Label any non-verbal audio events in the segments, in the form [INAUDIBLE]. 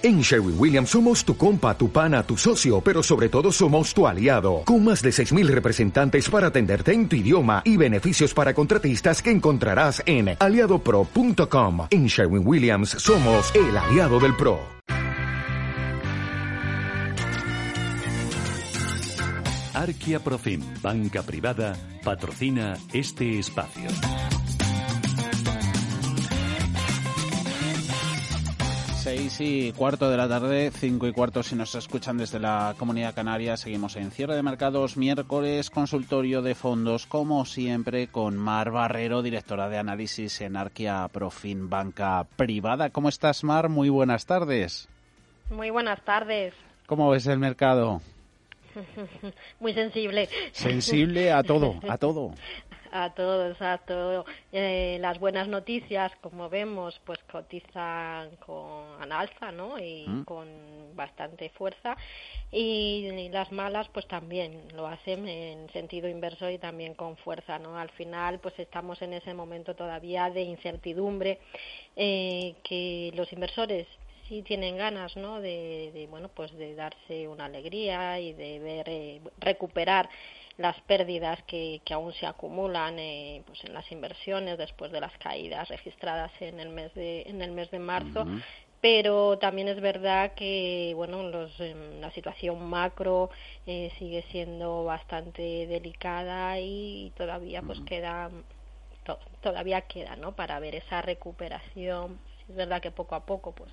En Sherwin Williams somos tu compa, tu pana, tu socio, pero sobre todo somos tu aliado, con más de 6.000 representantes para atenderte en tu idioma y beneficios para contratistas que encontrarás en aliadopro.com. En Sherwin Williams somos el aliado del PRO. Arquia Profim, banca privada, patrocina este espacio. Seis y cuarto de la tarde, cinco y cuarto si nos escuchan desde la Comunidad Canaria. Seguimos en cierre de mercados, miércoles, consultorio de fondos, como siempre, con Mar Barrero, directora de análisis en Arquia Profin Banca Privada. ¿Cómo estás, Mar? Muy buenas tardes. Muy buenas tardes. ¿Cómo ves el mercado? [LAUGHS] Muy sensible. Sensible a todo, a todo. [LAUGHS] a todo, exacto. Eh, las buenas noticias, como vemos, pues cotizan con alza, ¿no? Y Mm. con bastante fuerza. Y las malas, pues también lo hacen en sentido inverso y también con fuerza, ¿no? Al final, pues estamos en ese momento todavía de incertidumbre eh, que los inversores sí tienen ganas, ¿no? De, de, bueno, pues de darse una alegría y de ver eh, recuperar las pérdidas que, que aún se acumulan eh, pues en las inversiones después de las caídas registradas en el mes de en el mes de marzo. Pero también es verdad que bueno los, em, la situación macro eh, sigue siendo bastante delicada y todavía pues queda to- todavía queda no para ver esa recuperación es verdad que poco a poco pues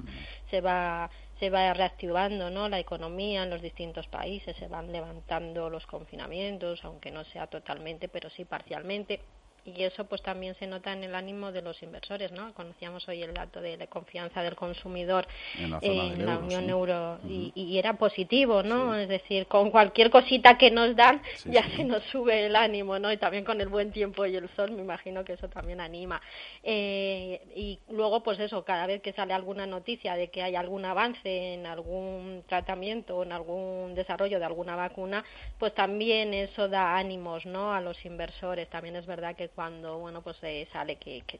se va se va reactivando no la economía en los distintos países se van levantando los confinamientos aunque no sea totalmente pero sí parcialmente y eso pues también se nota en el ánimo de los inversores no conocíamos hoy el dato de la confianza del consumidor En la zona del en la euro, Unión sí. Euro y, y era positivo no es decir con cualquier cosita que nos dan Sí, ya se nos sube el ánimo no y también con el buen tiempo y el sol me imagino que eso también anima. Eh, y luego pues eso cada vez que sale alguna noticia de que hay algún avance en algún tratamiento o en algún desarrollo de alguna vacuna pues también eso da ánimos no a los inversores. También es verdad que cuando bueno pues eh, sale que, que,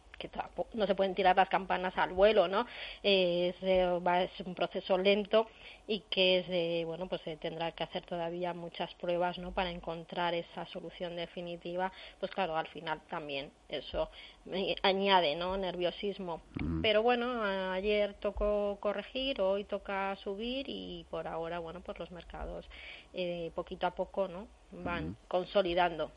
no se pueden tirar las campanas al vuelo no Eh, es, va- es un proceso lento y que es, eh, bueno pues se tendrá que hacer todavía muchas pruebas no para encontrar esa solución definitiva. Pues claro al final también eso eh, añade no nerviosismo. Pero bueno ayer tocó corregir hoy toca subir y por ahora bueno pues los mercados eh, poquito a poco no van consolidando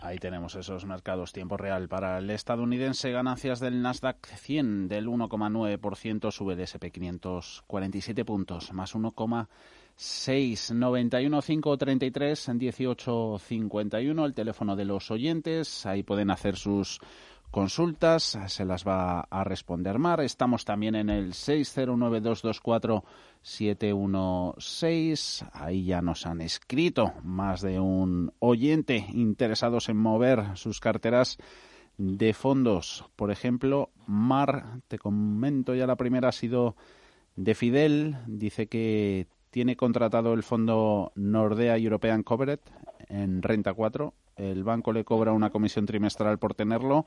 Ahí tenemos esos mercados. Tiempo real. Para el estadounidense, ganancias del Nasdaq 100 del 1,9%, sube el SP500 47 puntos, más 1,6, 91, 5, 33, 18, 51, el teléfono de los oyentes, ahí pueden hacer sus consultas, se las va a responder Mar. Estamos también en el 609-224-716. Ahí ya nos han escrito más de un oyente interesados en mover sus carteras de fondos. Por ejemplo, Mar, te comento ya la primera ha sido de Fidel. Dice que tiene contratado el fondo Nordea European Covered en renta 4. El banco le cobra una comisión trimestral por tenerlo.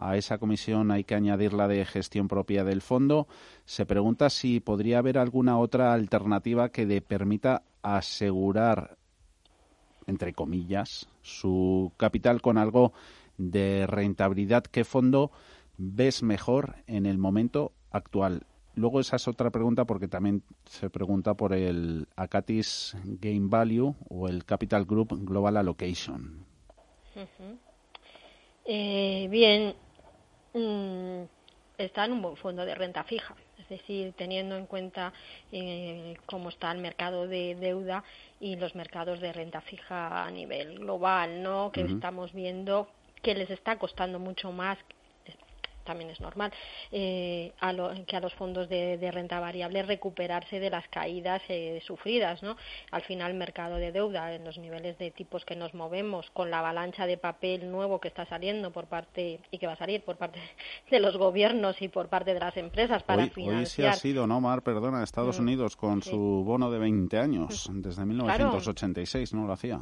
A esa comisión hay que añadir la de gestión propia del fondo. Se pregunta si podría haber alguna otra alternativa que le permita asegurar, entre comillas, su capital con algo de rentabilidad. ¿Qué fondo ves mejor en el momento actual? Luego esa es otra pregunta porque también se pregunta por el Acatis Game Value o el Capital Group Global Allocation. Eh, bien, mm, está en un buen fondo de renta fija, es decir, teniendo en cuenta eh, cómo está el mercado de deuda y los mercados de renta fija a nivel global, ¿no? Que estamos viendo que les está costando mucho más también es normal, eh, a lo, que a los fondos de, de, renta variable recuperarse de las caídas eh, sufridas. ¿no? Al final, el mercado de deuda, en los niveles de tipos que nos movemos, con la avalancha de papel nuevo que está saliendo por parte y que va a salir por parte [LAUGHS] de los gobiernos y por parte de las empresas para hoy, financiar. Hoy sí ha sido, ¿no, Mar? Perdona, Estados Mm, Unidos con sí. su bono de 20 años, desde 1986 no lo hacía.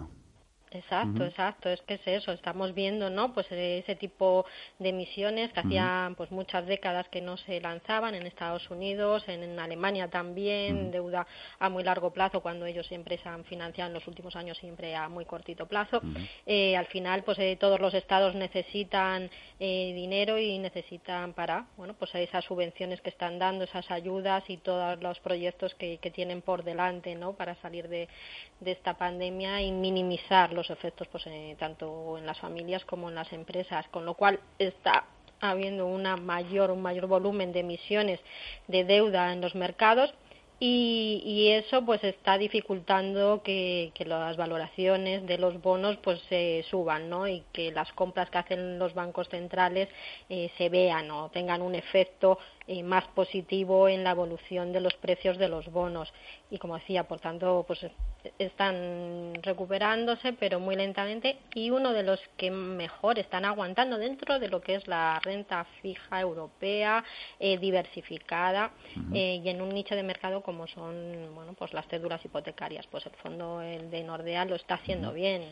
Exacto, exacto, es que es eso, estamos viendo, ¿no? Pues ese tipo de misiones que hacían pues muchas décadas que no se lanzaban en Estados Unidos, en, Alemania también, deuda a muy largo plazo cuando ellos siempre se han financiado en los últimos años siempre a muy cortito plazo. Eh, al final, pues eh, todos los estados necesitan eh, dinero y necesitan para, bueno, pues esas subvenciones que están dando, esas ayudas y todos los proyectos que, que tienen por delante, ¿no? Para salir de, de esta pandemia y minimizar los efectos pues eh, tanto en las familias como en las empresas, con lo cual está habiendo una mayor un mayor volumen de emisiones de deuda en los mercados y, eso pues está dificultando que, las valoraciones de los bonos pues se suban ¿no? y que las compras que hacen los bancos centrales eh, se vean o tengan un efecto eh, más positivo en la evolución de los precios de los bonos. Y como decía por tanto pues están recuperándose pero muy lentamente y uno de los que mejor están aguantando dentro de lo que es la renta fija europea eh, diversificada eh, y en un nicho de mercado como son bueno pues las cédulas hipotecarias. Pues el fondo el de Nordea lo está haciendo bien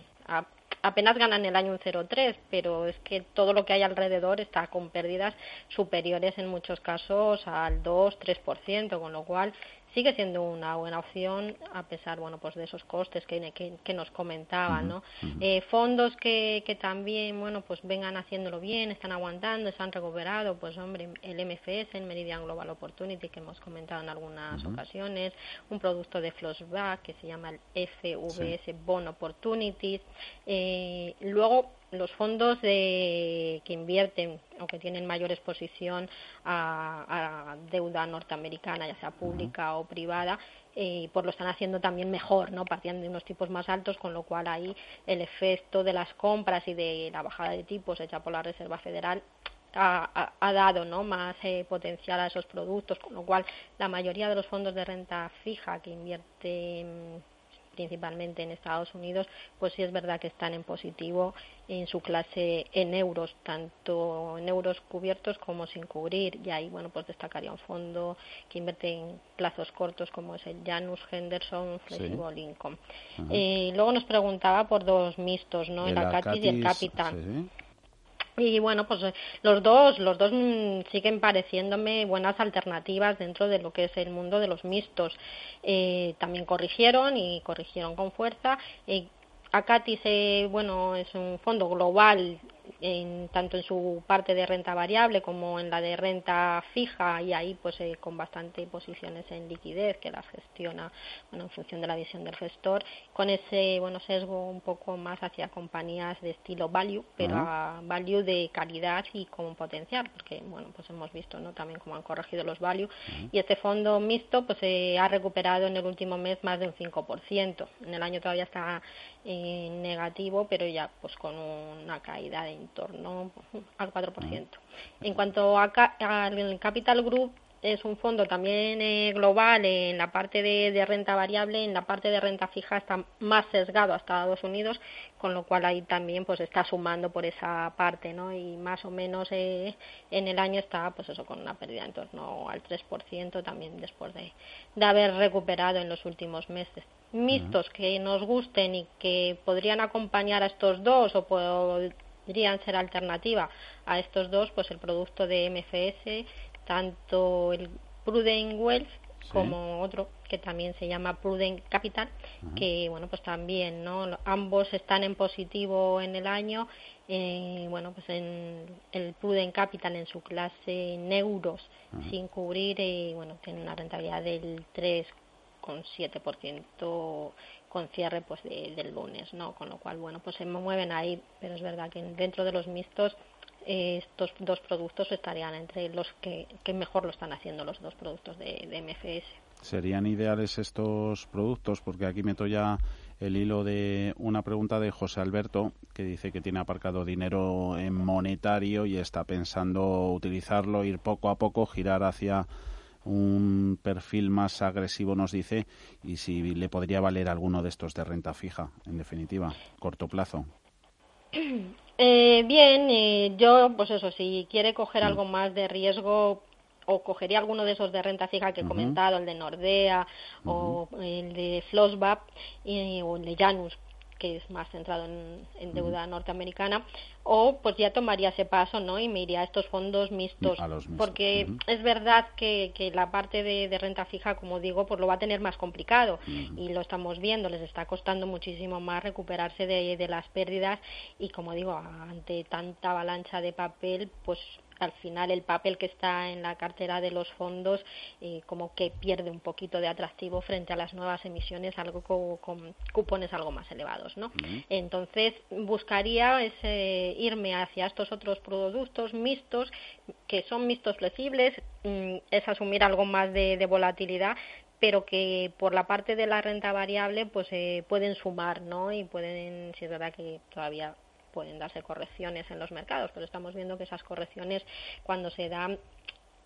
apenas ganan el año un 0,3, pero es que todo lo que hay alrededor está con pérdidas superiores en muchos casos al 2-3%, con lo cual sigue siendo una buena opción a pesar bueno pues de esos costes que, que, nos comentaban no eh, fondos que, que también bueno pues vengan haciéndolo bien están aguantando están recuperado pues hombre el MFS el Meridian Global Opportunity que hemos comentado en algunas ocasiones un producto de flashback que se llama el FVS Bond Opportunities eh, luego los fondos de, que invierten o que tienen mayor exposición a, deuda norteamericana, ya sea pública o privada, eh, pues lo están haciendo también mejor, ¿no? Partían de unos tipos más altos, con lo cual ahí el efecto de las compras y de la bajada de tipos hecha por la Reserva Federal ha, ha, dado ¿no? más eh, potencial a esos productos, con lo cual la mayoría de los fondos de renta fija que invierten principalmente en Estados Unidos, pues sí es verdad que están en positivo en su clase en euros, tanto en euros cubiertos como sin cubrir. Y ahí, bueno, pues destacaría un fondo que invierte en plazos cortos como es el Janus Henderson Flexible Income. Eh, luego nos preguntaba por dos mixtos, ¿no? El, Acatis y el Capital. Y bueno, pues eh, los dos, los dos mm, siguen pareciéndome buenas alternativas dentro de lo que es el mundo de los mixtos. Eh, también corrigieron y corrigieron con fuerza. Eh, Acatis, eh, bueno, es un fondo global en, tanto en su parte de renta variable como en la de renta fija y ahí pues eh, con bastante posiciones en liquidez que las gestiona bueno en función de la visión del gestor con ese bueno sesgo un poco más hacia compañías de estilo value pero a value de calidad y con potencial porque bueno pues hemos visto no también cómo han corregido los value. Y este fondo mixto pues se ha recuperado en el último mes más de un 5% en el año todavía está eh, negativo pero ya pues con una caída de en torno al 4%. En cuanto al Capital Group, es un fondo también eh, global en la parte de, renta variable, en la parte de renta fija está más sesgado a Estados Unidos, con lo cual ahí también pues está sumando por esa parte, ¿no? Y más o menos eh, en el año está pues eso con una pérdida en torno al 3% también después de, de haber recuperado en los últimos meses. Mixtos que nos gusten y que podrían acompañar a estos dos o podrían ser alternativa a estos dos, pues el producto de MFS, tanto el Prudent Wealth como otro que también se llama Prudent Capital, que bueno, pues también, ¿no? Ambos están en positivo en el año, eh, bueno, pues en el Prudent Capital en su clase en euros sin cubrir, eh, bueno, tiene una rentabilidad del 3,7% con cierre pues del lunes, ¿no? Con lo cual, bueno, pues se mueven ahí, pero es verdad que dentro de los mixtos eh, estos dos productos estarían entre los que, mejor lo están haciendo los dos productos de, de MFS. ¿Serían ideales estos productos? Porque aquí meto ya el hilo de una pregunta de José Alberto que dice que tiene aparcado dinero en monetario y está pensando utilizarlo, ir poco a poco, girar hacia un perfil más agresivo, nos dice, y si le podría valer alguno de estos de renta fija, en definitiva, corto plazo. [CLEARS THROAT] Eh, bien, eh, yo, pues eso, si quiere coger algo más de riesgo, o cogería alguno de esos de renta fija que he comentado, el de Nordea o el de Flossbap o el de Janus, que es más centrado en, deuda norteamericana, o pues ya tomaría ese paso, ¿no? Y me iría a estos fondos mixtos, porque es verdad que, que la parte de, renta fija, como digo, pues lo va a tener más complicado. Y lo estamos viendo, les está costando muchísimo más recuperarse de, de las pérdidas. Y como digo, ante tanta avalancha de papel, pues al final el papel que está en la cartera de los fondos eh, como que pierde un poquito de atractivo frente a las nuevas emisiones algo con, cupones algo más elevados no entonces buscaría ese, irme hacia estos otros productos mixtos que son mixtos flexibles mm, es asumir algo más de, volatilidad pero que por la parte de la renta variable pues eh, pueden sumar no y pueden si es verdad que todavía pueden darse correcciones en los mercados, pero estamos viendo que esas correcciones cuando se dan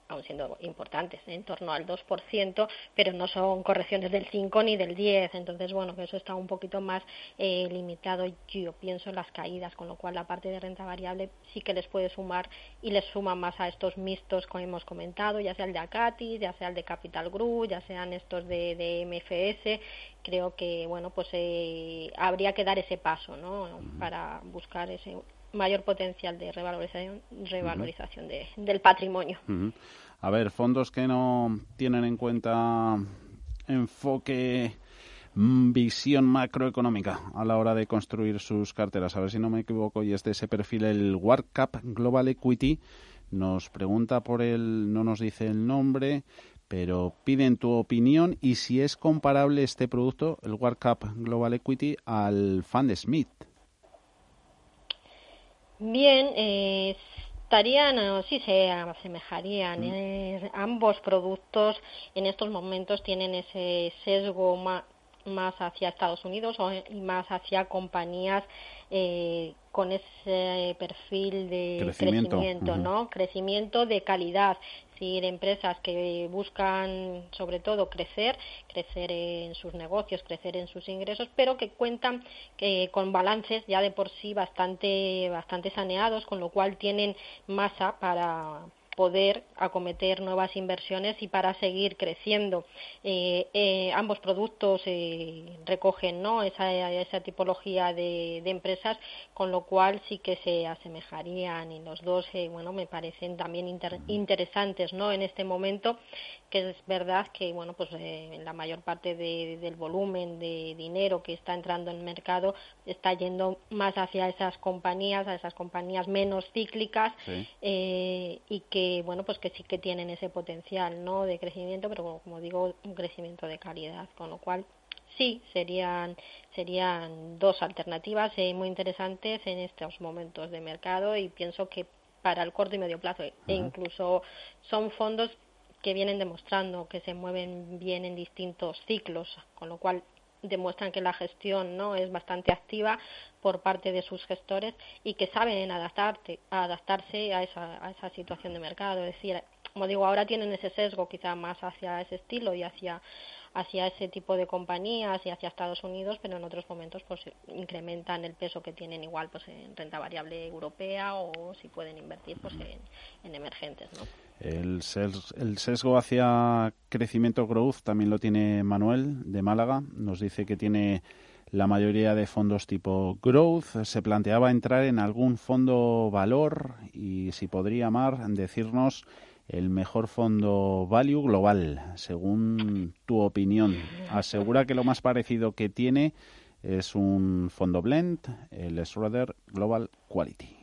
aún siendo importantes, en torno al 2%, pero no son correcciones del 5 ni del 10. Entonces, bueno, que eso está un poquito más eh, limitado, yo pienso, en las caídas, con lo cual la parte de renta variable sí que les puede sumar y les suma más a estos mixtos que hemos comentado, ya sea el de Acati, ya sea el de Capital Group, ya sean estos de, de MFS. Creo que, bueno, pues eh, habría que dar ese paso, ¿no? Para buscar ese mayor potencial de revalorización, revalorización de, del patrimonio. A ver, fondos que no tienen en cuenta enfoque mm, visión macroeconómica a la hora de construir sus carteras. A ver si no me equivoco y es de ese perfil el WarCap Global Equity. Nos pregunta por él, no nos dice el nombre, pero piden tu opinión y si es comparable este producto, el WarCap Global Equity, al Fund Smith. Bien, eh, estarían, o sí se asemejarían. Mm. Eh, ambos productos en estos momentos tienen ese sesgo más, más hacia Estados Unidos y más hacia compañías eh, con ese perfil de crecimiento, ¿no? Crecimiento de calidad, decir, empresas que buscan sobre todo crecer, crecer en sus negocios, crecer en sus ingresos, pero que cuentan con balances ya de por sí bastante bastante saneados, con lo cual tienen masa para poder acometer nuevas inversiones y para seguir creciendo. Eh, eh, ambos productos eh, recogen ¿no? esa tipología de, empresas, con lo cual sí que se asemejarían y los dos bueno, me parecen también interesantes ¿no? en este momento que es verdad que bueno pues eh, la mayor parte del volumen de dinero que está entrando en el mercado está yendo más hacia esas compañías a esas compañías menos cíclicas eh, y que bueno pues que sí que tienen ese potencial no de crecimiento pero como digo un crecimiento de calidad con lo cual sí serían serían dos alternativas eh, muy interesantes en estos momentos de mercado y pienso que para el corto y medio plazo e incluso son fondos que vienen demostrando que se mueven bien en distintos ciclos, con lo cual demuestran que la gestión no es bastante activa por parte de sus gestores y que saben adaptarte, adaptarse a esa, a esa situación de mercado. Es decir, como digo, ahora tienen ese sesgo quizá más hacia ese estilo y hacia hacia ese tipo de compañías y hacia Estados Unidos, pero en otros momentos pues incrementan el peso que tienen igual pues en renta variable europea o si pueden invertir pues en, emergentes, ¿no? El, el sesgo hacia crecimiento growth también lo tiene Manuel de Málaga. Nos dice que tiene la mayoría de fondos tipo growth. Se planteaba entrar en algún fondo valor y si podría, Mar, decirnos el mejor fondo value global, según tu opinión. Asegura que lo más parecido que tiene es un fondo blend, el Schroeder Global Quality.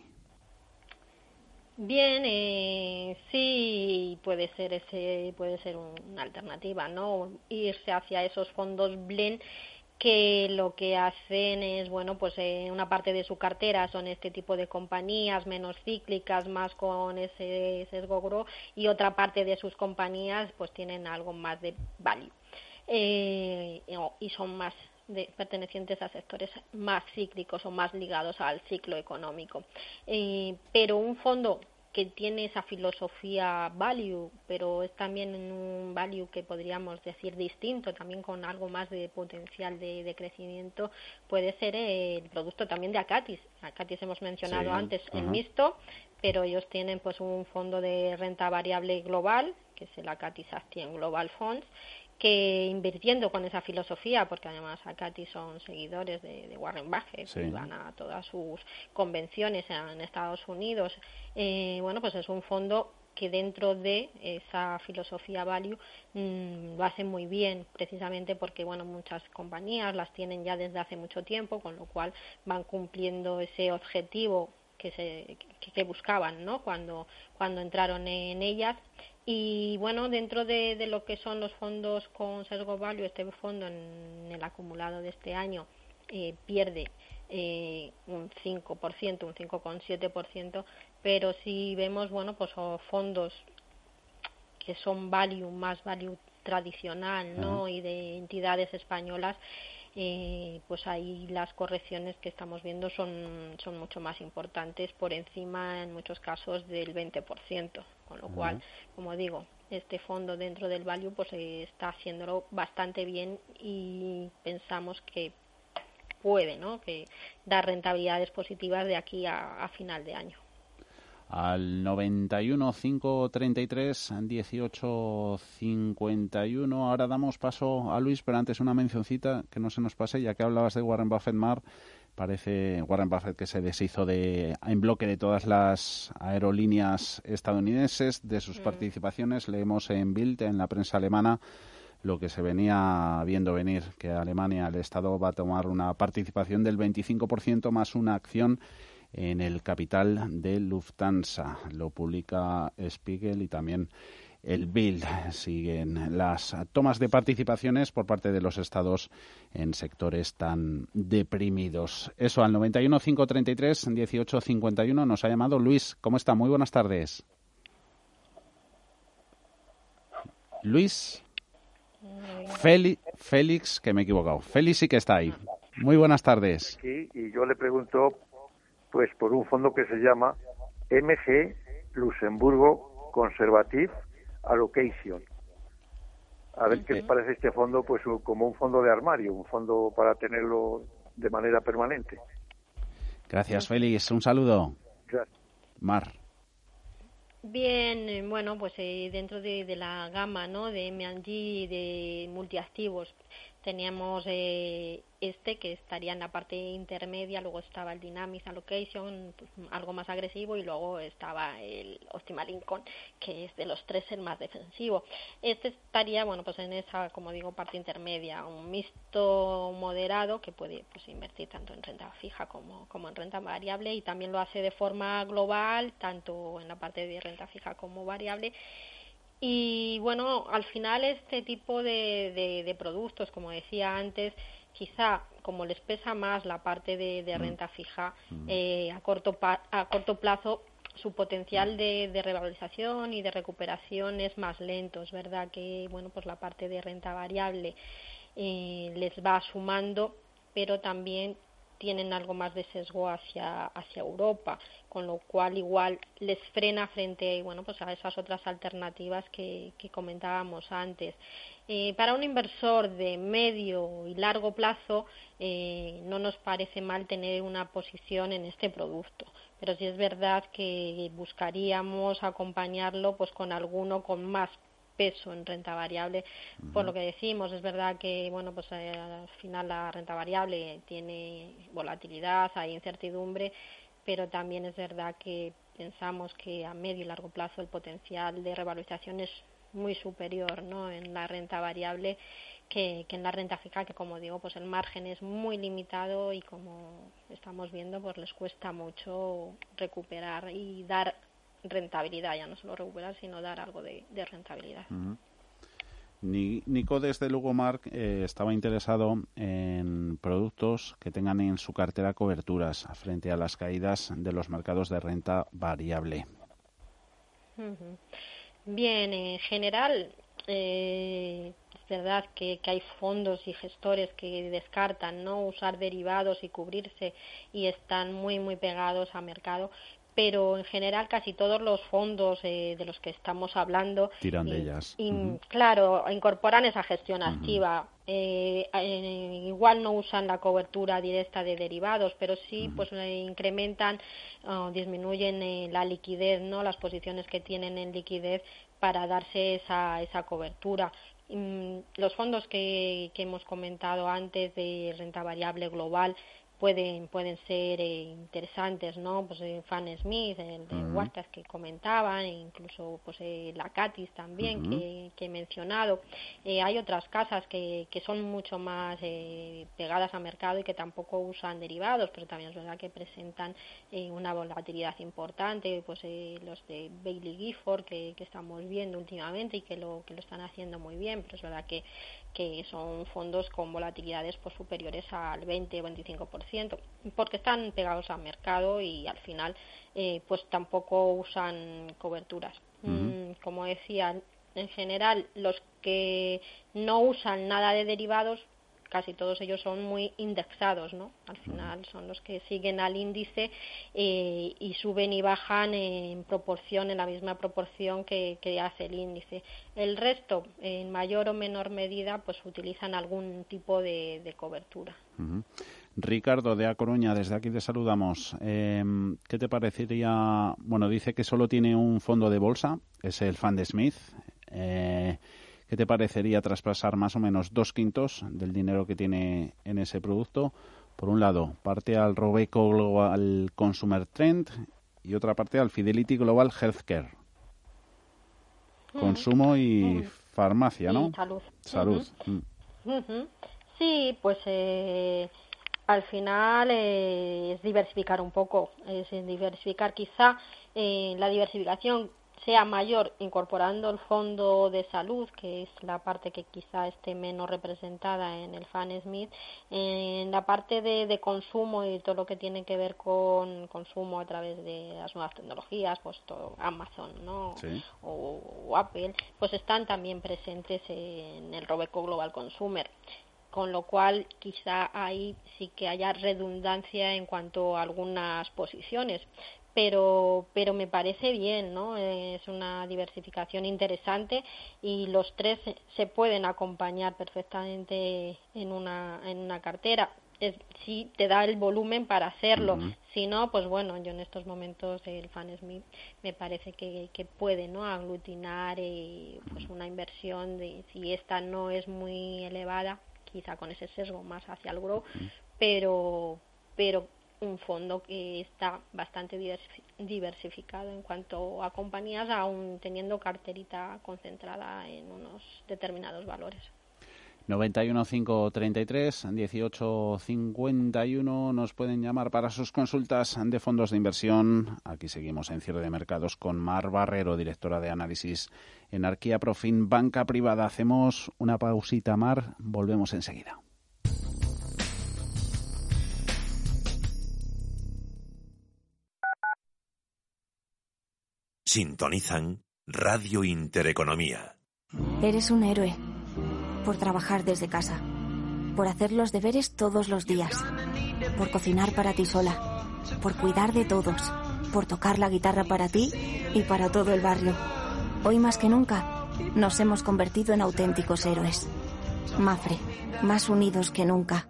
Bien, eh, sí puede ser ese puede ser una alternativa, ¿no? Irse hacia esos fondos blend que lo que hacen es, bueno, pues eh, una parte de su cartera son este tipo de compañías menos cíclicas, más con ese sesgo y otra parte de sus compañías pues tienen algo más de value eh, y son más de, pertenecientes a sectores más cíclicos o más ligados al ciclo económico. Eh, pero un fondo que tiene esa filosofía value, pero es también un value que podríamos decir distinto, también con algo más de potencial de, crecimiento, puede ser el producto también de Acatis. Acatis hemos mencionado antes el mixto, pero ellos tienen pues un fondo de renta variable global, que es el Acatis Actien Global Funds, que invirtiendo con esa filosofía, porque además Katy son seguidores de, Warren Buffett y van a todas sus convenciones en Estados Unidos, eh, bueno, pues es un fondo que dentro de esa filosofía value mm, lo hace muy bien, precisamente porque bueno muchas compañías las tienen ya desde hace mucho tiempo, con lo cual van cumpliendo ese objetivo que se que, buscaban, ¿no? Cuando cuando entraron en ellas y bueno, dentro de, lo que son los fondos con sesgo value, este fondo en el acumulado de este año eh, pierde eh, un 5%, un 5,7%, pero si vemos, bueno, pues fondos que son value, más value tradicional, ¿no? Y de entidades españolas, eh, pues ahí las correcciones que estamos viendo son, son mucho más importantes, por encima en muchos casos del 20%, con lo cual, como digo, este fondo dentro del value pues eh, está haciéndolo bastante bien y pensamos que puede, ¿no? Que dar rentabilidades positivas de aquí a, a final de año al 91 533 18 51. Ahora damos paso a Luis, pero antes una mencioncita que no se nos pase, ya que hablabas de Warren Buffett Mar. Parece Warren Buffett que se deshizo de, en bloque de todas las aerolíneas estadounidenses, de sus mm. participaciones. Leemos en Bild, en la prensa alemana, lo que se venía viendo venir, que Alemania, el Estado, va a tomar una participación del 25% más una acción en el capital de Lufthansa. Lo publica Spiegel y también el Bild. Siguen las tomas de participaciones por parte de los estados en sectores tan deprimidos. Eso al 91 533 18 51 nos ha llamado Luis. ¿Cómo está? Muy buenas tardes. Luis. Félix, que me he equivocado. Félix sí que está ahí. Muy buenas tardes. Sí, y yo le pregunto pues por un fondo que se llama MG Luxemburgo Conservative Allocation. A ver qué les parece este fondo, pues como un fondo de armario, un fondo para tenerlo de manera permanente. Gracias, Félix. Un saludo. Gracias. Mar. Bien, eh, bueno, pues eh, dentro de, de, la gama ¿no? de M&G de multiactivos teníamos eh, este que estaría en la parte intermedia, luego estaba el Dynamics Allocation, pues, algo más agresivo, y luego estaba el Optimal Income, que es de los tres el más defensivo. Este estaría, bueno, pues en esa, como digo, parte intermedia, un mixto moderado que puede pues, invertir tanto en renta fija como, como en renta variable y también lo hace de forma global, tanto en la parte de renta fija como variable y bueno, al final este tipo de, de, productos, como decía antes, quizá como les pesa más la parte de, de mm. renta fija, mm. eh, a, corto a corto plazo su potencial de, de, revalorización y de recuperación es más lento. Es verdad que bueno, pues la parte de renta variable eh, les va sumando, pero también tienen algo más de sesgo hacia, hacia Europa, con lo cual igual les frena frente bueno, pues a esas otras alternativas que, que comentábamos antes. Eh, para un inversor de medio y largo plazo eh, no nos parece mal tener una posición en este producto, pero sí es verdad que buscaríamos acompañarlo pues con alguno con más peso en renta variable por lo que decimos es verdad que bueno pues eh, al final la renta variable tiene volatilidad hay incertidumbre pero también es verdad que pensamos que a medio y largo plazo el potencial de revalorización es muy superior ¿no? en la renta variable que, que, en la renta fija, que como digo, pues el margen es muy limitado y como estamos viendo, pues les cuesta mucho recuperar y dar rentabilidad, ya no solo recuperar, sino dar algo de, rentabilidad. Nico desde Lugo Mark eh, estaba interesado en productos que tengan en su cartera coberturas frente a las caídas de los mercados de renta variable. Bien, en general eh, es verdad que, que, hay fondos y gestores que descartan no usar derivados y cubrirse y están muy muy pegados al mercado, pero en general casi todos los fondos eh, de los que estamos hablando tiran de ellas. Claro, incorporan esa gestión activa. Eh, eh, igual no usan la cobertura directa de derivados, pero sí pues incrementan o disminuyen la liquidez, no las posiciones que tienen en liquidez para darse esa, esa cobertura. Mm, los fondos que, que hemos comentado antes de renta variable global pueden pueden ser eh, interesantes no pues eh, Fan Smith el de uh que comentaban e incluso pues eh, la Catis también que, que, he mencionado. Eh, hay otras casas que, que son mucho más pegadas a mercado y que tampoco usan derivados pero también es verdad que presentan una volatilidad importante pues los de Bailey Gifford que, que estamos viendo últimamente y que lo que lo están haciendo muy bien pero es verdad que que son fondos con volatilidades pues, superiores al 20 o 25%, porque están pegados al mercado y al final eh, pues tampoco usan coberturas. Mm, como decía, en general los que no usan nada de derivados casi todos ellos son muy indexados, ¿no? Al final son los que siguen al índice eh, y suben y bajan en proporción, en la misma proporción que, hace el índice. El resto, en mayor o menor medida, pues utilizan algún tipo de, cobertura. Ricardo de A Coruña, desde aquí te saludamos. Em, ¿Qué te parecería? Bueno, dice que solo tiene un fondo de bolsa, es el Fan de Smith. Eh, ¿Qué te parecería traspasar más o menos dos quintos del dinero que tiene en ese producto? Por un lado, parte al Robeco Global Consumer Trend y otra parte al Fidelity Global Healthcare. Mm. Consumo y mm. farmacia, ¿no? salud. Salud. Mm. Sí, pues eh, al final eh, es diversificar un poco, es diversificar quizá eh, la diversificación sea mayor incorporando el fondo de salud, que es la parte que quizá esté menos representada en el Fan Smith, en la parte de, consumo y todo lo que tiene que ver con consumo a través de las nuevas tecnologías, pues todo Amazon ¿no? O, Apple, pues están también presentes en el Robeco Global Consumer. Con lo cual quizá ahí sí que haya redundancia en cuanto a algunas posiciones pero, pero me parece bien, ¿no? Es una diversificación interesante y los tres se pueden acompañar perfectamente en una, en una cartera. Es, si te da el volumen para hacerlo, si no, pues bueno, yo en estos momentos el Fan Smith me parece que, que puede, ¿no? Aglutinar eh, pues una inversión de, si esta no es muy elevada, quizá con ese sesgo más hacia el grow, pero, pero un fondo que está bastante diversificado en cuanto a compañías, aún teniendo carterita concentrada en unos determinados valores. 91533 1851 nos pueden llamar para sus consultas de fondos de inversión. Aquí seguimos en cierre de mercados con Mar Barrero, directora de análisis en Arquía Profin Banca Privada. Hacemos una pausita, Mar, volvemos enseguida. Sintonizan Radio Intereconomía. Eres un héroe por trabajar desde casa, por hacer los deberes todos los días, por cocinar para ti sola, por cuidar de todos, por tocar la guitarra para ti y para todo el barrio. Hoy más que nunca nos hemos convertido en auténticos héroes. Mafre, más unidos que nunca.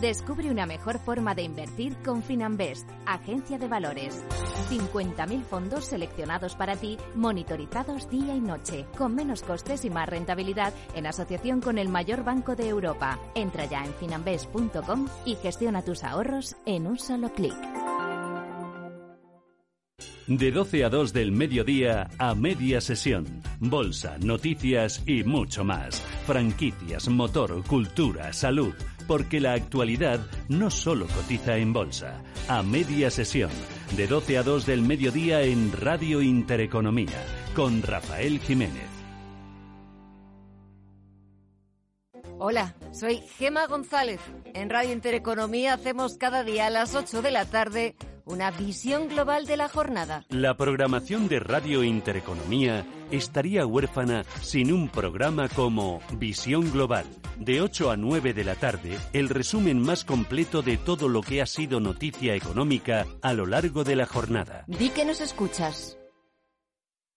Descubre una mejor forma de invertir con Finanbest, agencia de valores. 50.000 fondos seleccionados para ti, monitorizados día y noche, con menos costes y más rentabilidad en asociación con el mayor banco de Europa. Entra ya en finanbest.com y gestiona tus ahorros en un solo clic. De 12 a 2 del mediodía a media sesión. Bolsa, noticias y mucho más. Franquicias, motor, cultura, salud porque la actualidad no solo cotiza en bolsa. A media sesión, de 12 a 2 del mediodía en Radio Intereconomía, con Rafael Jiménez. Hola, soy Gema González. En Radio Intereconomía hacemos cada día a las 8 de la tarde una visión global de la jornada. La programación de Radio Intereconomía estaría huérfana sin un programa como Visión Global. De 8 a 9 de la tarde, el resumen más completo de todo lo que ha sido noticia económica a lo largo de la jornada. Di que nos escuchas.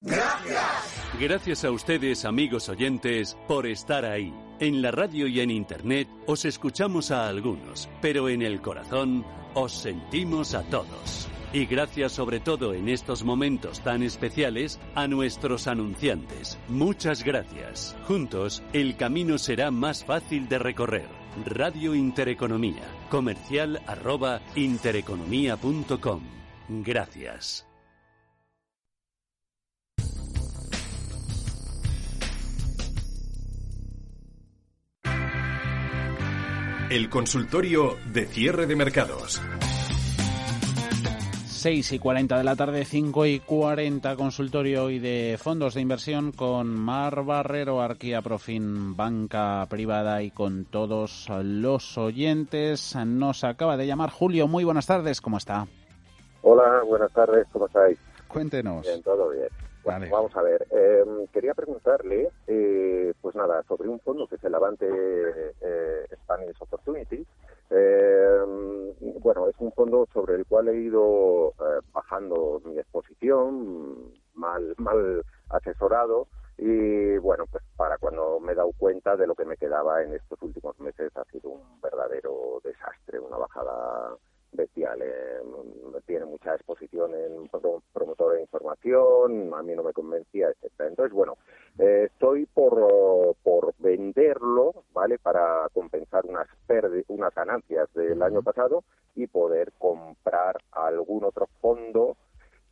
Gracias. Gracias a ustedes, amigos oyentes, por estar ahí. En la radio y en Internet os escuchamos a algunos, pero en el corazón Os sentimos a todos. Y gracias sobre todo en estos momentos tan especiales a nuestros anunciantes. Muchas gracias. Juntos, el camino será más fácil de recorrer. Radio Intereconomía. Comercial arroba intereconomía.com. Gracias. El consultorio de cierre de mercados. 6 y 40 de la tarde, 5 y 40, consultorio y de fondos de inversión con Mar Barrero, Arquía Profin, Banca Privada y con todos los oyentes. Nos acaba de llamar Julio. Muy buenas tardes, ¿cómo está? Hola, buenas tardes, ¿cómo estáis? Cuéntenos. Bien, todo bien. Bueno, vamos a ver. Em, quería preguntarle, eh, pues nada, sobre un fondo que es el Avante eh, Spanish Opportunity. Em, bueno, es un fondo sobre el cual he ido eh, bajando mi exposición, mal, mal asesorado. Y bueno, pues para cuando me he dado cuenta de lo que me quedaba en estos últimos meses ha sido un verdadero desastre, una bajada bestial. Eh, tiene mucha exposición en promotor de información, a mí no me convencía, etcétera. Entonces, bueno, eh, estoy por, por venderlo, ¿vale? Para compensar unas unas ganancias del año pasado y poder comprar algún otro fondo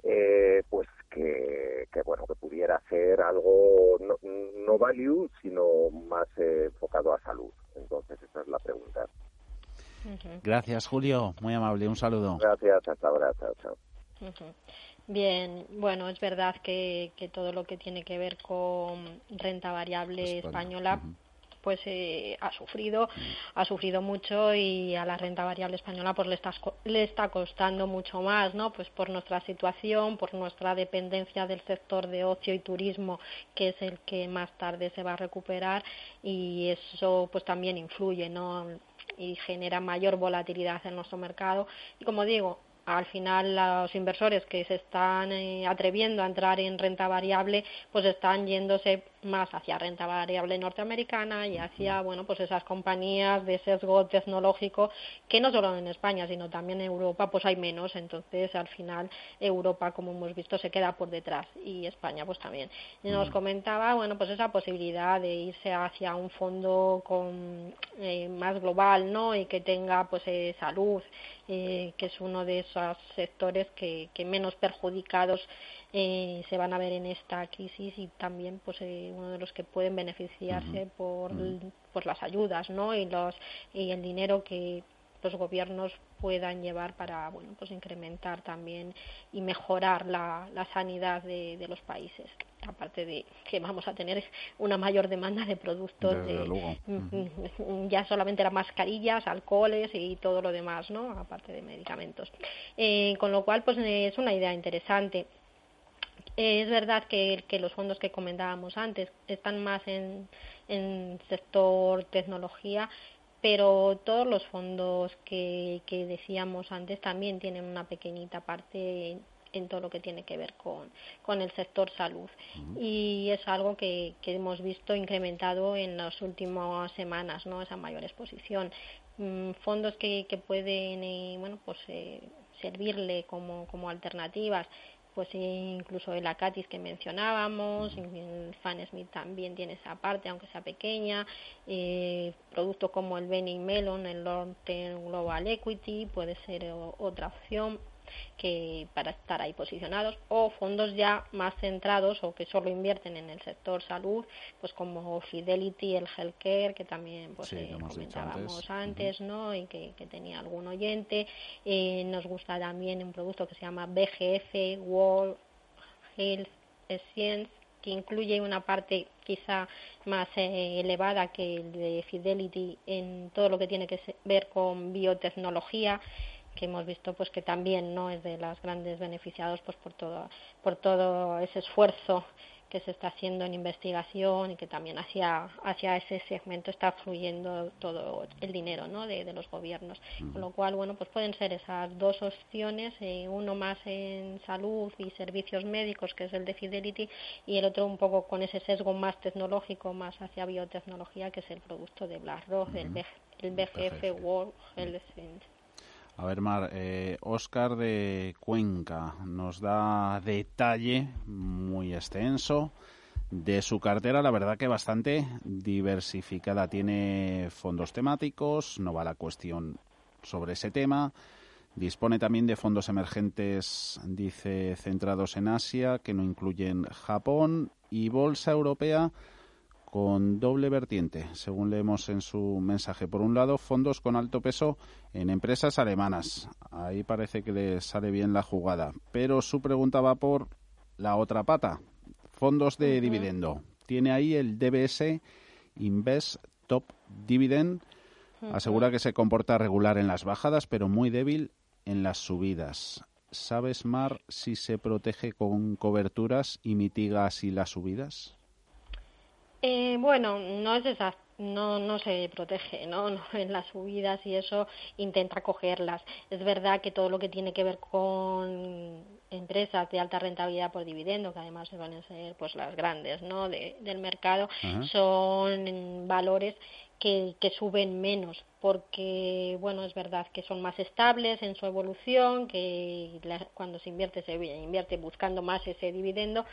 eh, pues que, que, bueno que pudiera ser algo no, no value sino más enfocado a salud entonces esa es la pregunta Gracias, Julio. Muy amable. Un saludo. Gracias. Hasta ahora. Chao, chao. Bien, bueno, es verdad que, que, todo lo que tiene que ver con renta variable española, pues eh, ha sufrido, ha sufrido mucho y a la renta variable española pues le está, le está costando mucho más, ¿no? Pues por nuestra situación, por nuestra dependencia del sector de ocio y turismo, que es el que más tarde se va a recuperar y eso pues también influye, ¿no? Y genera mayor volatilidad en nuestro mercado. Y como digo, al final los inversores que se están eh, atreviendo a entrar en renta variable pues están yéndose más hacia renta variable norteamericana y hacia bueno pues esas compañías de sesgo tecnológico que no solo en España sino también en Europa pues hay menos. Entonces al final Europa como hemos visto se queda por detrás y España pues también. Y nos comentaba bueno pues esa posibilidad de irse hacia un fondo con eh, más global no y que tenga pues eh, salud eh, que es uno de esos sectores que, que menos perjudicados eh, se van a ver en esta crisis y también pues eh, uno de los que pueden beneficiarse por, por las ayudas no y los y el dinero que los gobiernos puedan llevar para bueno pues incrementar también y mejorar la, la sanidad de, de, los países. Aparte de que vamos a tener una mayor demanda de productos de, ya solamente las mascarillas alcoholes y todo lo demás no aparte de medicamentos. Eh, con lo cual pues es una idea interesante es verdad que, que, los fondos que comentábamos antes están más en, en sector tecnología, pero todos los fondos que, que decíamos antes también tienen una pequeñita parte en todo lo que tiene que ver con, con el sector salud. Y es algo que, que, hemos visto incrementado en las últimas semanas, ¿no? esa mayor exposición. Mm, fondos que, que pueden eh, bueno, pues, eh, servirle como, como alternativas pues incluso el Acatis que mencionábamos, el Fan Smith también tiene esa parte, aunque sea pequeña, eh, productos como el Benny Melon, el Long Term Global Equity, puede ser otra opción, que para estar ahí posicionados o fondos ya más centrados o que solo invierten en el sector salud pues como Fidelity el Healthcare que también pues eh, comentábamos antes, no y que, tenía algún oyente. Eh, nos gusta también un producto que se llama BGF World Health Science que incluye una parte quizá más eh, elevada que el de Fidelity en todo lo que tiene que ver con biotecnología que hemos visto pues que también no es de las grandes beneficiados pues por todo por todo ese esfuerzo que se está haciendo en investigación y que también hacia hacia ese segmento está fluyendo todo el dinero ¿no? de, los gobiernos. Con lo cual bueno pues pueden ser esas dos opciones eh, uno más en salud y servicios médicos que es el de Fidelity y el otro un poco con ese sesgo más tecnológico más hacia biotecnología que es el producto de BlackRock el, BGF World Health A ver, Mar, eh, Oscar de Cuenca nos da detalle muy extenso de su cartera, la verdad que bastante diversificada. Tiene fondos temáticos, no va la cuestión sobre ese tema. Dispone también de fondos emergentes, dice, centrados en Asia, que no incluyen Japón y Bolsa Europea con doble vertiente, según leemos en su mensaje. Por un lado, fondos con alto peso en empresas alemanas. Ahí parece que le sale bien la jugada. Pero su pregunta va por la otra pata. Fondos de dividendo. Tiene ahí el DBS Invest Top Dividend. Asegura que se comporta regular en las bajadas, pero muy débil en las subidas. ¿Sabes, Mar, si se protege con coberturas y mitiga así las subidas? Eh, bueno, no es esa, no, no se protege, [LAUGHS] ¿no? En las subidas y eso intenta cogerlas. Es verdad que todo lo que tiene que ver con empresas de alta rentabilidad por dividendo, que además van a ser pues las grandes, ¿no? del mercado, son valores que, suben menos porque bueno es verdad que son más estables en su evolución que cuando se invierte se invierte buscando más ese dividendo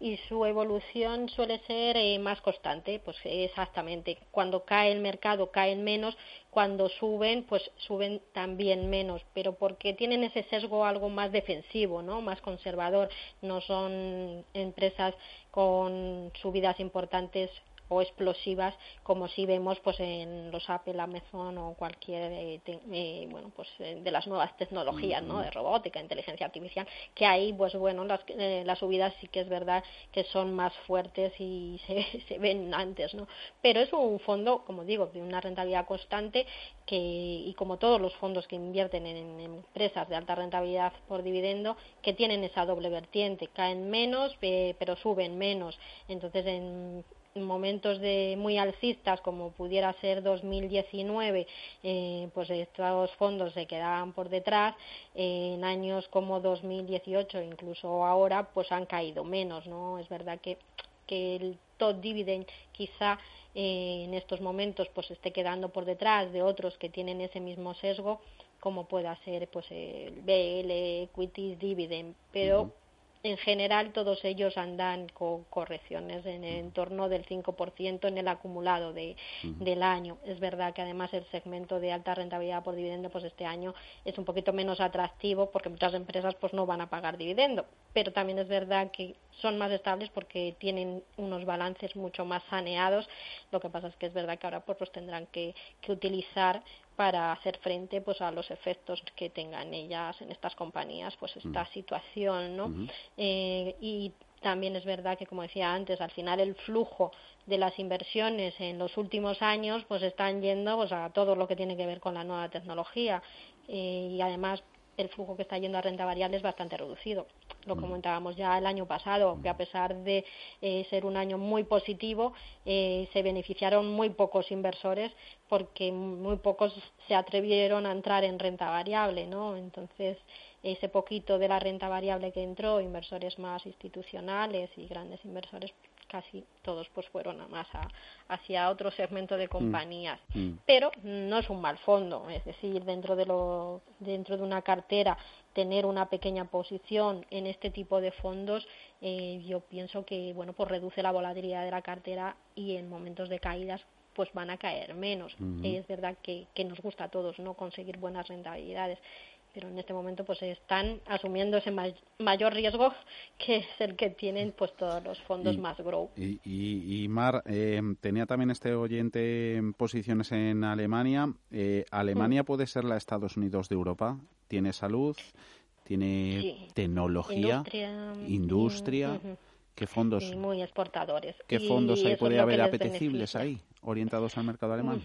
y su evolución suele ser eh, más constante. Pues exactamente cuando cae el mercado caen menos cuando suben pues suben también menos pero porque tienen ese sesgo algo más defensivo no más conservador. No son empresas con subidas importantes o explosivas como si vemos pues en los Apple, Amazon o cualquier eh, eh, bueno pues eh, de las nuevas tecnologías no de robótica inteligencia artificial que ahí pues bueno las, las subidas sí que es verdad que son más fuertes y [LAUGHS] se, se ven antes no pero es un fondo como digo de una rentabilidad constante que y como todos los fondos que invierten en, empresas de alta rentabilidad por dividendo que tienen esa doble vertiente caen menos pero suben menos. Entonces en momentos de muy alcistas como pudiera ser 2019 eh, pues estos fondos se quedaban por detrás en años como 2018 incluso ahora pues han caído menos no es verdad que que el top dividend quizá eh, en estos momentos pues esté quedando por detrás de otros que tienen ese mismo sesgo como pueda ser pues el BL Equities Dividend. Pero en general todos ellos andan con correcciones en el entorno del 5% en el acumulado de, del año. Es verdad que además el segmento de alta rentabilidad por dividendo pues este año es un poquito menos atractivo porque muchas empresas pues no van a pagar dividendo, pero también es verdad que son más estables porque tienen unos balances mucho más saneados. Lo que pasa es que es verdad que ahora pues los tendrán que, que utilizar para hacer frente pues a los efectos que tengan ellas en estas compañías pues esta situación no eh, y también es verdad que como decía antes al final el flujo de las inversiones en los últimos años pues están yendo pues a todo lo que tiene que ver con la nueva tecnología. Eh, y además el flujo que está yendo a renta variable es bastante reducido. Lo mm. comentábamos ya el año pasado, que a pesar de eh, ser un año muy positivo, eh, se beneficiaron muy pocos inversores porque muy pocos se atrevieron a entrar en renta variable, ¿no? Entonces, ese poquito de la renta variable que entró, inversores más institucionales y grandes inversores, casi todos pues fueron más hacia otro segmento de mm. compañías mm. pero no es un mal fondo es decir dentro de lo dentro de una cartera tener una pequeña posición en este tipo de fondos eh, yo pienso que bueno pues reduce la volatilidad de la cartera y en momentos de caídas pues van a caer menos. Es verdad que, que, nos gusta a todos no conseguir buenas rentabilidades, pero en este momento pues están asumiendo ese mayor riesgo que es el que tienen pues todos los fondos más grow. Y, y, Mar, eh, tenía también este oyente posiciones en Alemania. Eh, ¿Alemania mm. puede ser la Estados Unidos de Europa? ¿Tiene salud? ¿Tiene tecnología? Industria. ¿Qué fondos? muy exportadores. ¿Qué fondos hay? ¿Puede haber apetecibles ahí, orientados al mercado alemán?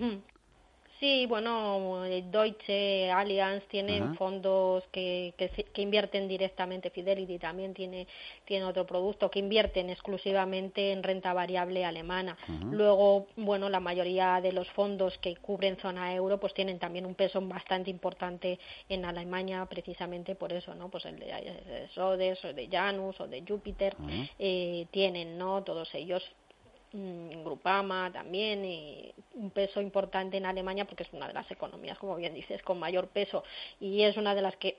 Sí, bueno, eh, Deutsche Allianz tienen fondos que, que, invierten directamente, Fidelity también tiene, tiene otro producto, que invierten exclusivamente en renta variable alemana. Luego, bueno, la mayoría de los fondos que cubren zona euro, pues tienen también un peso bastante importante en Alemania, precisamente por eso, ¿no? Pues el de, Sodes, o de Janus, o de Jupiter, eh, tienen, ¿no? Todos ellos mm, Grupama también, y un peso importante en Alemania porque es una de las economías, como bien dices, con mayor peso y es una de las que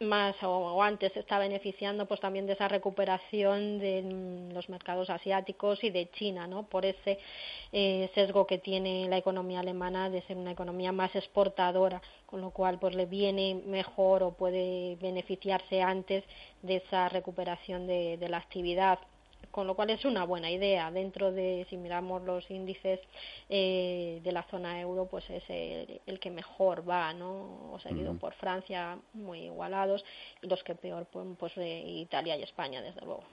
más o antes está beneficiando pues también de esa recuperación de los mercados asiáticos y de China, ¿no? Por ese eh, sesgo que tiene la economía alemana de ser una economía más exportadora, con lo cual pues le viene mejor o puede beneficiarse antes de esa recuperación de la actividad con lo cual es una buena idea. Dentro de, si miramos los índices eh, de la zona euro, pues es el, que mejor va, ¿no? O seguido por Francia, muy igualados, y los que peor, pues, pues Italia y España, desde luego.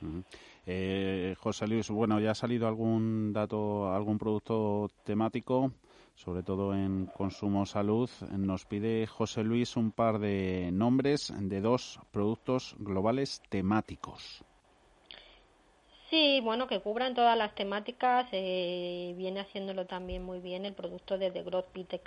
eh, José Luis, bueno, ya ha salido algún dato, algún producto temático sobre todo en consumo salud. Nos pide José Luis un par de nombres de dos productos globales temáticos. Sí, bueno, que cubran todas las temáticas, eh, viene haciéndolo también muy bien el producto de The Growth Peter,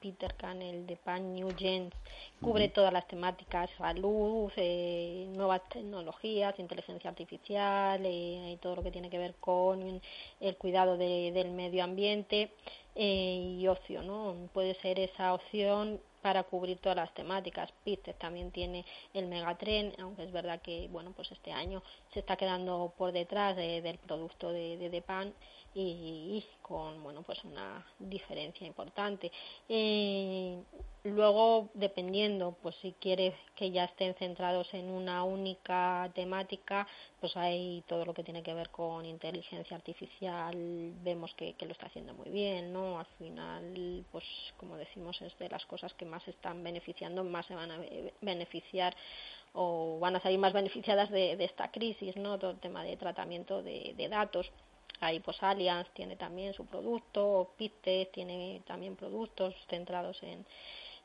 Peter el de Pan New Gens, cubre todas las temáticas, salud, eh, nuevas tecnologías, inteligencia artificial eh, y todo lo que tiene que ver con el cuidado del medio ambiente y ocio, ¿no? Puede ser esa opción para cubrir todas las temáticas. Piste también tiene el megatren, aunque es verdad que bueno pues este año se está quedando por detrás del producto de, de, de pan y, con bueno pues una diferencia importante. Eh, luego dependiendo pues si quiere que ya estén centrados en una única temática pues hay todo lo que tiene que ver con inteligencia artificial vemos que, que lo está haciendo muy bien no al final pues como decimos es de las cosas que más están beneficiando más se van a beneficiar o van a salir más beneficiadas de, de esta crisis no todo el tema de tratamiento de, de datos Ahí pues Allianz tiene también su producto, Pitte tiene también productos centrados en,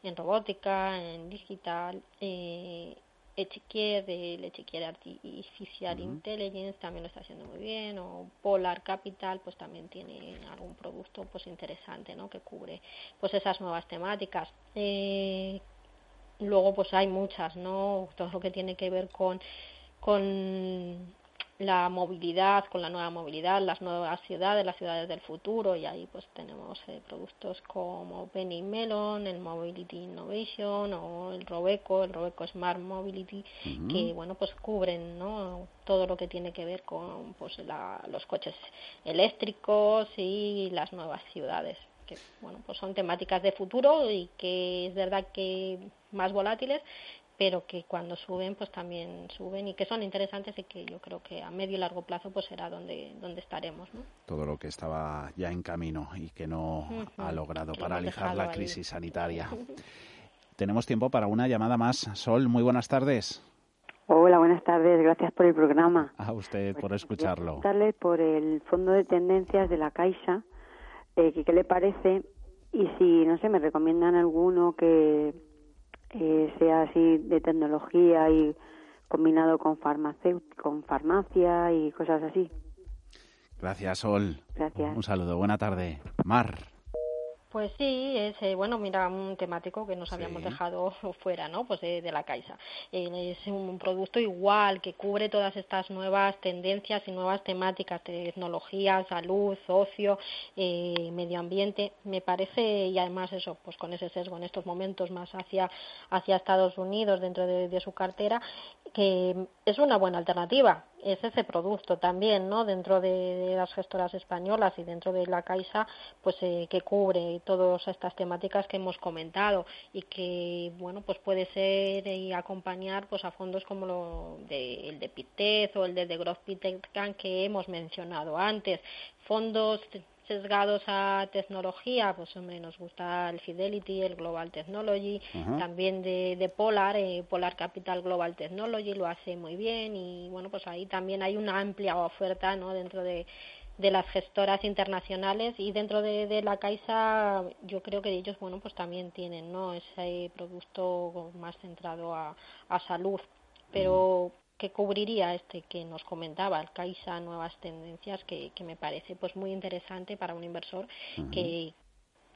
en robótica, en digital, eh, Echiquier, de Echiquier Artificial Intelligence también lo está haciendo muy bien, o Polar Capital pues también tiene algún producto pues interesante, ¿no? Que cubre pues esas nuevas temáticas. Eh, luego pues hay muchas, ¿no? Todo lo que tiene que ver con con la movilidad, con la nueva movilidad, las nuevas ciudades, las ciudades del futuro, y ahí pues tenemos eh, productos como Penny Melon, el Mobility Innovation o el Robeco, el Robeco Smart Mobility, que bueno pues cubren ¿no? todo lo que tiene que ver con pues la, los coches eléctricos y las nuevas ciudades que bueno pues son temáticas de futuro y que es verdad que más volátiles pero que cuando suben pues también suben y que son interesantes y que yo creo que a medio y largo plazo pues será donde donde estaremos ¿no? todo lo que estaba ya en camino y que no ha logrado paralizar la crisis sanitaria [LAUGHS] tenemos tiempo para una llamada más Sol muy buenas tardes Hola, buenas tardes. Gracias por el programa. A usted Pues por escucharlo. Darle por el fondo de tendencias de la Caixa, eh, que qué le parece y si, no sé, me recomiendan alguno que eh, sea así de tecnología y combinado con, con farmacia y cosas así. Gracias, Sol. Gracias. Un saludo. Buena tarde. Mar. Pues sí, es eh, bueno, mira, un temático que nos habíamos Sí. dejado [LAUGHS] fuera, ¿no? Pues de, de la Caixa. Eh, es un producto igual que cubre todas estas nuevas tendencias y nuevas temáticas, tecnología, salud, ocio, eh, medio ambiente. Me parece y además eso, pues con ese sesgo en estos momentos más hacia hacia Estados Unidos dentro de, de su cartera, que es una buena alternativa. Es ese producto también, ¿no? Dentro de, las gestoras españolas y dentro de la Caixa, pues eh, que cubre todas estas temáticas que hemos comentado y que, bueno, pues puede ser y acompañar pues a fondos como lo de, el de Pitez o el de The Growth Pitezcan que hemos mencionado antes. Fondos sesgados a tecnología, pues hombre, nos gusta el Fidelity, el Global Technology, también de, de Polar, eh, Polar Capital Global Technology lo hace muy bien y bueno, pues ahí también hay una amplia oferta, ¿no? Dentro de, de las gestoras internacionales y dentro de, de la Caixa yo creo que ellos, bueno, pues también tienen, ¿no? Ese producto más centrado a, a salud, pero que cubriría este que nos comentaba, el Caixa Nuevas Tendencias, que, que me parece pues muy interesante para un inversor que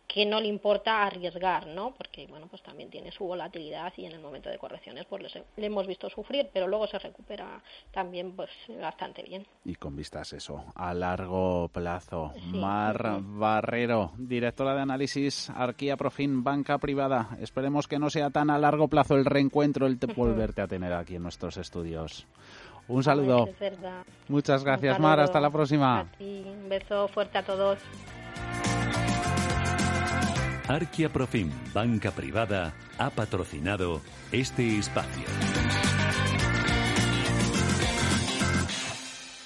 que no le importa arriesgar, ¿no? Porque, bueno, pues también tiene su volatilidad y en el momento de correcciones pues le hemos visto sufrir, pero luego se recupera también pues bastante bien. Y con vistas eso, a largo plazo. Mar Barrero, directora de análisis Arquía Profin, banca privada. Esperemos que no sea tan a largo plazo el reencuentro, el volverte a tener aquí en nuestros estudios. Un saludo. Muchas gracias, Mar. Hasta la próxima. Un beso fuerte a todos. Arquia Profim, banca privada, ha patrocinado este espacio.